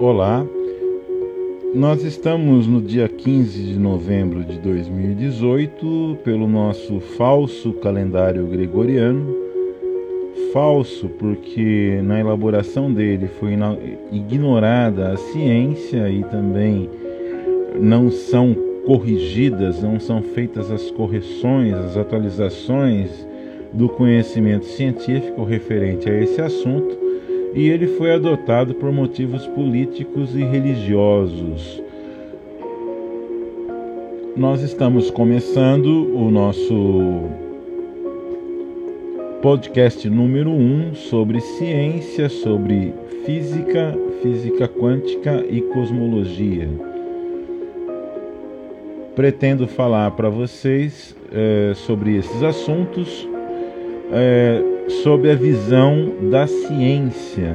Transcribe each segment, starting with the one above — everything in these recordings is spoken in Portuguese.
Olá, nós estamos no dia 15 de novembro de 2018 pelo nosso falso calendário gregoriano. Falso porque na elaboração dele foi ignorada a ciência e também não são corrigidas, não são feitas as correções, as atualizações do conhecimento científico referente a esse assunto e ele foi adotado por motivos políticos e religiosos. Nós estamos começando o nosso podcast número 1 um sobre ciência, sobre física, física quântica e cosmologia. Pretendo falar para vocês é, sobre esses assuntos é, sob a visão da ciência,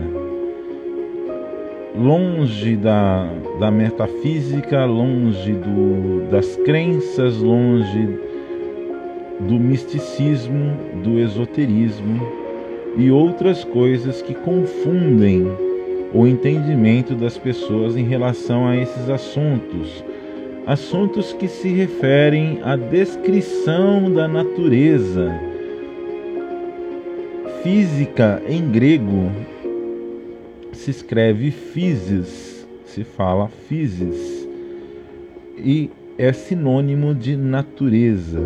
longe da, da metafísica, longe do, das crenças, longe do misticismo, do esoterismo e outras coisas que confundem o entendimento das pessoas em relação a esses assuntos. Assuntos que se referem à descrição da natureza Física em grego se escreve physis, se fala physis, e é sinônimo de natureza.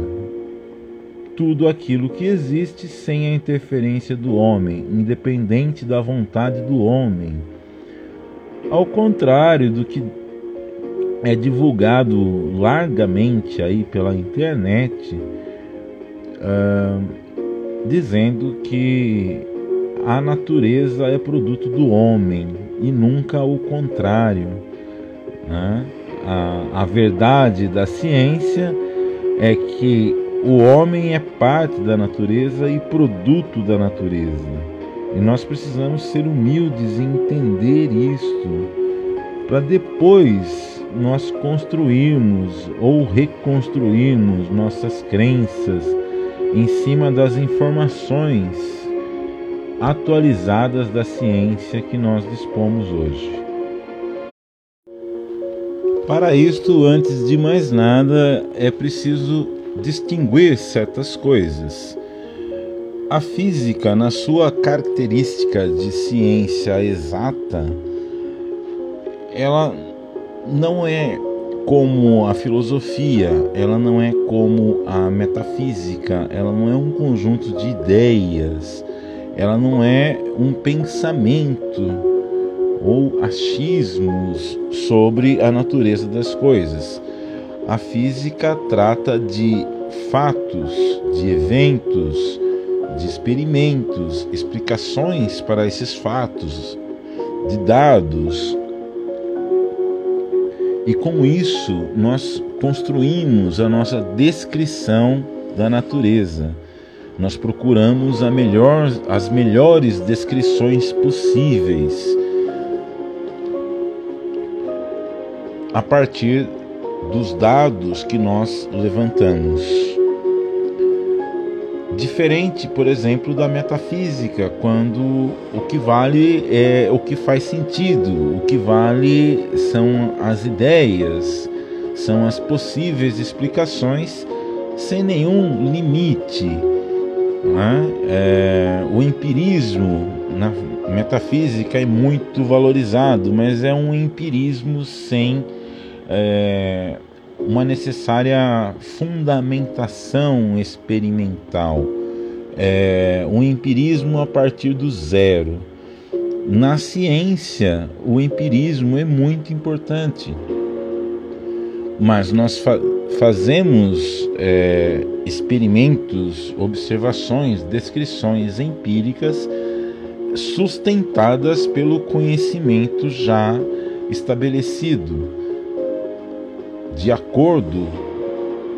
Tudo aquilo que existe sem a interferência do homem, independente da vontade do homem. Ao contrário do que é divulgado largamente aí pela internet, uh, dizendo que a natureza é produto do homem e nunca o contrário. Né? A, a verdade da ciência é que o homem é parte da natureza e produto da natureza. E nós precisamos ser humildes e entender isto para depois nós construirmos ou reconstruirmos nossas crenças em cima das informações atualizadas da ciência que nós dispomos hoje. Para isto, antes de mais nada, é preciso distinguir certas coisas. A física, na sua característica de ciência exata, ela não é como a filosofia, ela não é como a metafísica, ela não é um conjunto de ideias, ela não é um pensamento ou achismos sobre a natureza das coisas. A física trata de fatos, de eventos, de experimentos, explicações para esses fatos, de dados, e com isso nós construímos a nossa descrição da natureza. Nós procuramos melhor, as melhores descrições possíveis a partir dos dados que nós levantamos. Diferente, por exemplo, da metafísica, quando o que vale é o que faz sentido, o que vale são as ideias, são as possíveis explicações sem nenhum limite. Né? É, o empirismo na metafísica é muito valorizado, mas é um empirismo sem é, uma necessária fundamentação experimental, é, um empirismo a partir do zero. Na ciência, o empirismo é muito importante, mas nós fa fazemos é, experimentos, observações, descrições empíricas sustentadas pelo conhecimento já estabelecido de acordo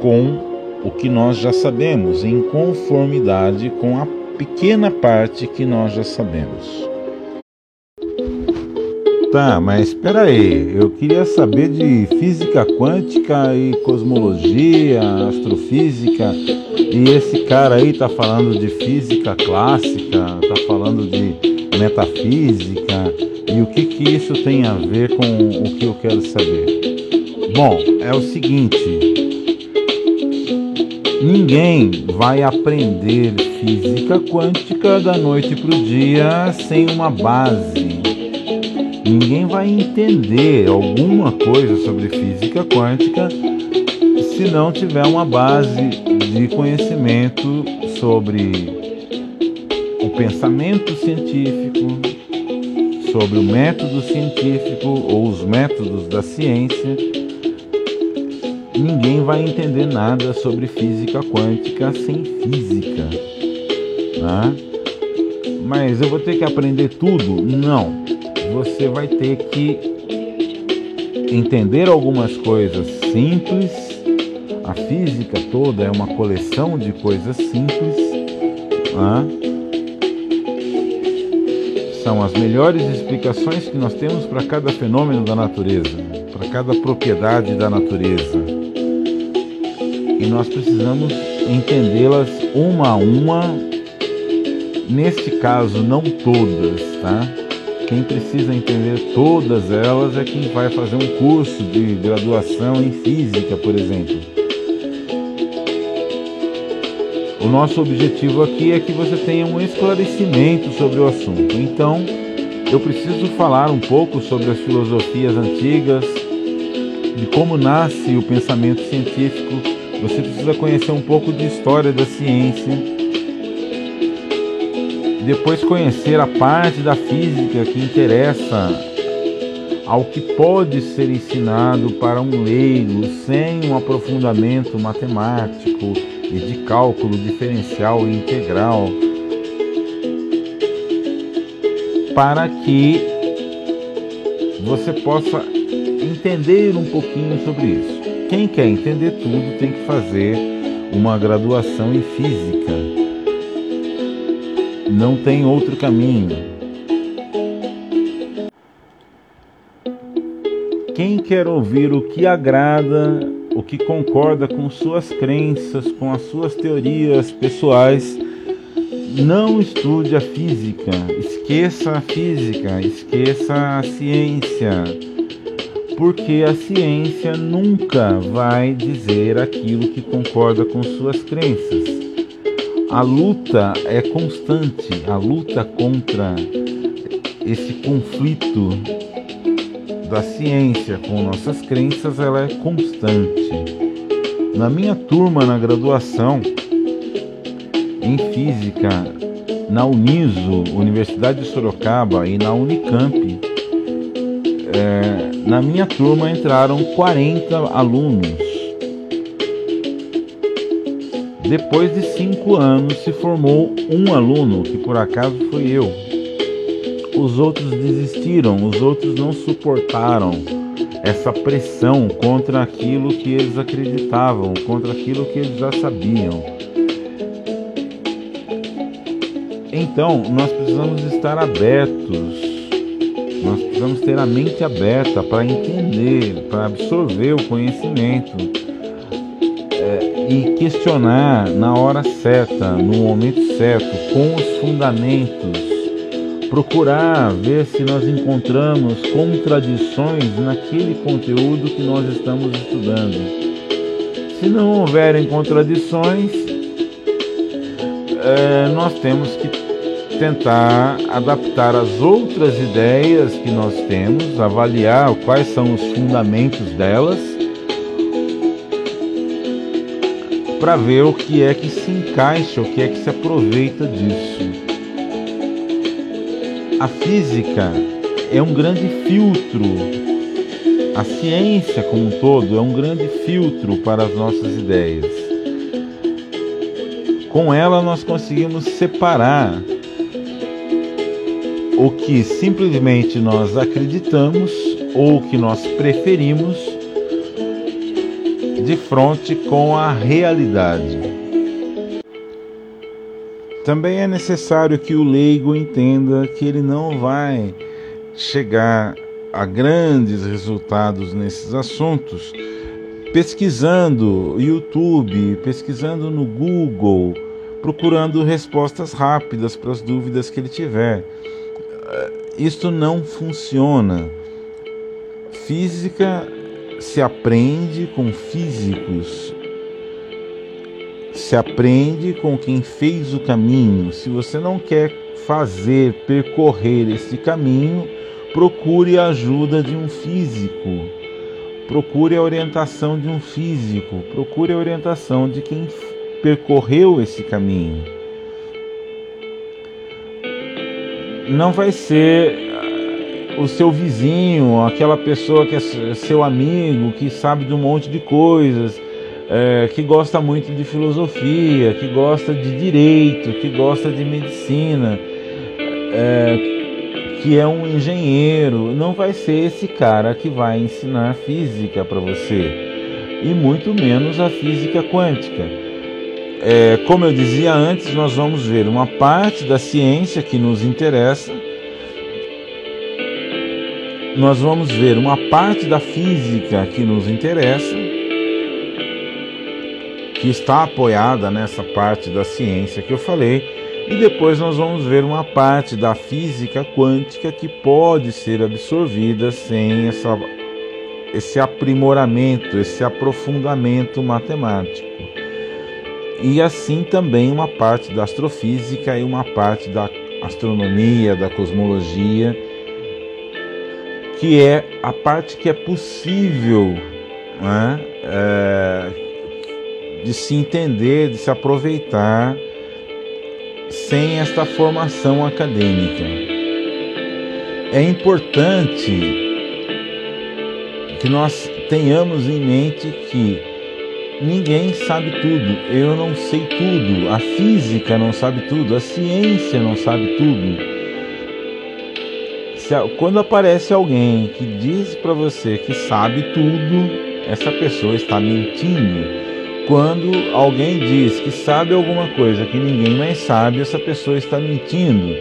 com o que nós já sabemos, em conformidade com a pequena parte que nós já sabemos. Tá, mas espera aí, eu queria saber de física quântica e cosmologia, astrofísica, e esse cara aí tá falando de física clássica, tá falando de metafísica e o que, que isso tem a ver com o que eu quero saber. Bom, é o seguinte: ninguém vai aprender física quântica da noite para o dia sem uma base. Ninguém vai entender alguma coisa sobre física quântica se não tiver uma base de conhecimento sobre o pensamento científico, sobre o método científico ou os métodos da ciência, ninguém vai entender nada sobre física quântica sem física. Né? Mas eu vou ter que aprender tudo? Não. Você vai ter que entender algumas coisas simples. A física toda é uma coleção de coisas simples. Né? são as melhores explicações que nós temos para cada fenômeno da natureza, para cada propriedade da natureza. E nós precisamos entendê-las uma a uma, neste caso, não todas, tá? Quem precisa entender todas elas é quem vai fazer um curso de graduação em física, por exemplo. O nosso objetivo aqui é que você tenha um esclarecimento sobre o assunto. Então, eu preciso falar um pouco sobre as filosofias antigas, de como nasce o pensamento científico. Você precisa conhecer um pouco de história da ciência. Depois conhecer a parte da física que interessa ao que pode ser ensinado para um leigo sem um aprofundamento matemático e de cálculo diferencial e integral para que você possa entender um pouquinho sobre isso. Quem quer entender tudo tem que fazer uma graduação em física. Não tem outro caminho. Quem quer ouvir o que agrada o que concorda com suas crenças, com as suas teorias pessoais. Não estude a física, esqueça a física, esqueça a ciência, porque a ciência nunca vai dizer aquilo que concorda com suas crenças. A luta é constante, a luta contra esse conflito da ciência com nossas crenças ela é constante. Na minha turma na graduação em física na Uniso, Universidade de Sorocaba e na Unicamp, é, na minha turma entraram 40 alunos. Depois de cinco anos se formou um aluno, que por acaso foi eu os outros desistiram, os outros não suportaram essa pressão contra aquilo que eles acreditavam, contra aquilo que eles já sabiam. Então, nós precisamos estar abertos, precisamos ter a mente aberta para entender, para absorver o conhecimento é, e questionar na hora certa, no momento certo, com os fundamentos procurar ver se nós encontramos contradições naquele conteúdo que nós estamos estudando. Se não houverem contradições, é, nós temos que tentar adaptar as outras ideias que nós temos, avaliar quais são os fundamentos delas, para ver o que é que se encaixa, o que é que se aproveita disso. A física é um grande filtro, a ciência como um todo é um grande filtro para as nossas ideias. Com ela, nós conseguimos separar o que simplesmente nós acreditamos ou que nós preferimos de frente com a realidade. Também é necessário que o leigo entenda que ele não vai chegar a grandes resultados nesses assuntos pesquisando YouTube, pesquisando no Google, procurando respostas rápidas para as dúvidas que ele tiver. Isto não funciona. Física se aprende com físicos, se aprende com quem fez o caminho. Se você não quer fazer, percorrer esse caminho, procure a ajuda de um físico. Procure a orientação de um físico, procure a orientação de quem percorreu esse caminho. Não vai ser o seu vizinho, aquela pessoa que é seu amigo, que sabe de um monte de coisas, é, que gosta muito de filosofia, que gosta de direito, que gosta de medicina, é, que é um engenheiro. Não vai ser esse cara que vai ensinar física para você, e muito menos a física quântica. É, como eu dizia antes, nós vamos ver uma parte da ciência que nos interessa nós vamos ver uma parte da física que nos interessa, que está apoiada nessa parte da ciência que eu falei, e depois nós vamos ver uma parte da física quântica que pode ser absorvida sem essa, esse aprimoramento, esse aprofundamento matemático. E assim também uma parte da astrofísica e uma parte da astronomia, da cosmologia que é a parte que é possível né, é, de se entender, de se aproveitar sem esta formação acadêmica. É importante que nós tenhamos em mente que ninguém sabe tudo, eu não sei tudo, a física não sabe tudo, a ciência não sabe tudo quando aparece alguém que diz para você que sabe tudo, essa pessoa está mentindo. Quando alguém diz que sabe alguma coisa que ninguém mais sabe, essa pessoa está mentindo.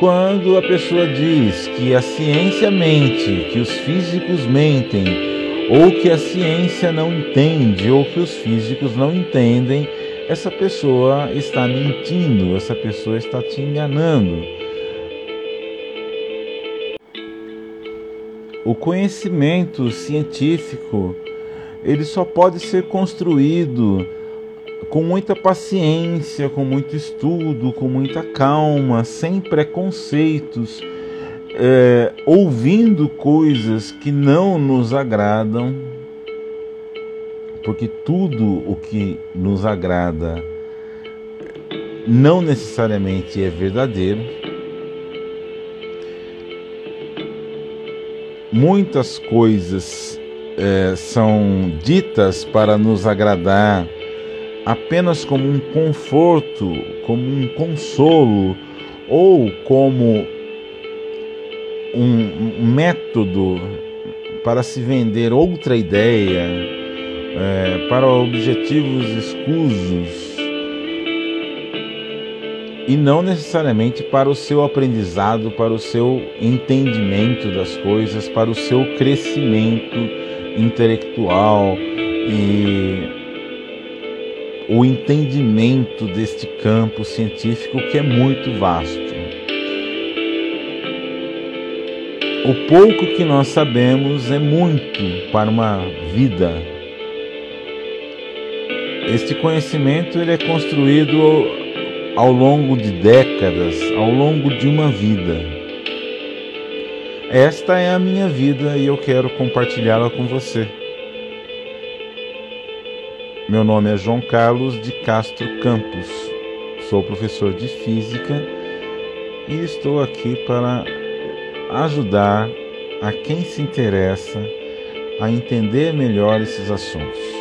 Quando a pessoa diz que a ciência mente, que os físicos mentem, ou que a ciência não entende, ou que os físicos não entendem, essa pessoa está mentindo, essa pessoa está te enganando. O conhecimento científico ele só pode ser construído com muita paciência, com muito estudo, com muita calma, sem preconceitos, é, ouvindo coisas que não nos agradam, porque tudo o que nos agrada não necessariamente é verdadeiro. muitas coisas é, são ditas para nos agradar apenas como um conforto, como um consolo ou como um método para se vender outra ideia, é, para objetivos escusos e não necessariamente para o seu aprendizado, para o seu entendimento das coisas, para o seu crescimento intelectual e o entendimento deste campo científico que é muito vasto. O pouco que nós sabemos é muito para uma vida. Este conhecimento ele é construído ao longo de décadas, ao longo de uma vida. Esta é a minha vida e eu quero compartilhá-la com você. Meu nome é João Carlos de Castro Campos, sou professor de Física e estou aqui para ajudar a quem se interessa a entender melhor esses assuntos.